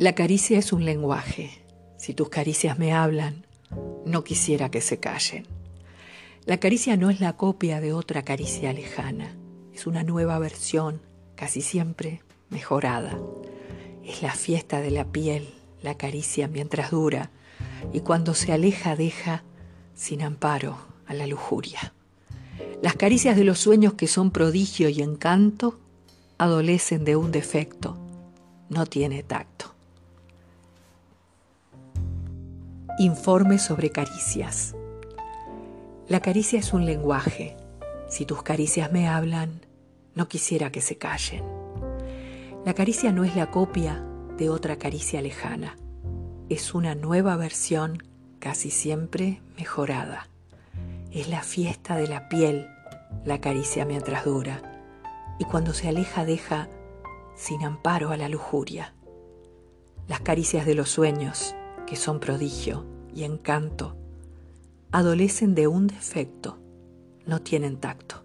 La caricia es un lenguaje. Si tus caricias me hablan, no quisiera que se callen. La caricia no es la copia de otra caricia lejana, es una nueva versión, casi siempre mejorada. Es la fiesta de la piel, la caricia mientras dura, y cuando se aleja deja sin amparo a la lujuria. Las caricias de los sueños que son prodigio y encanto adolecen de un defecto, no tiene tacto. Informe sobre caricias. La caricia es un lenguaje. Si tus caricias me hablan, no quisiera que se callen. La caricia no es la copia de otra caricia lejana. Es una nueva versión, casi siempre mejorada. Es la fiesta de la piel, la caricia mientras dura. Y cuando se aleja deja sin amparo a la lujuria. Las caricias de los sueños, que son prodigio y encanto, adolecen de un defecto, no tienen tacto.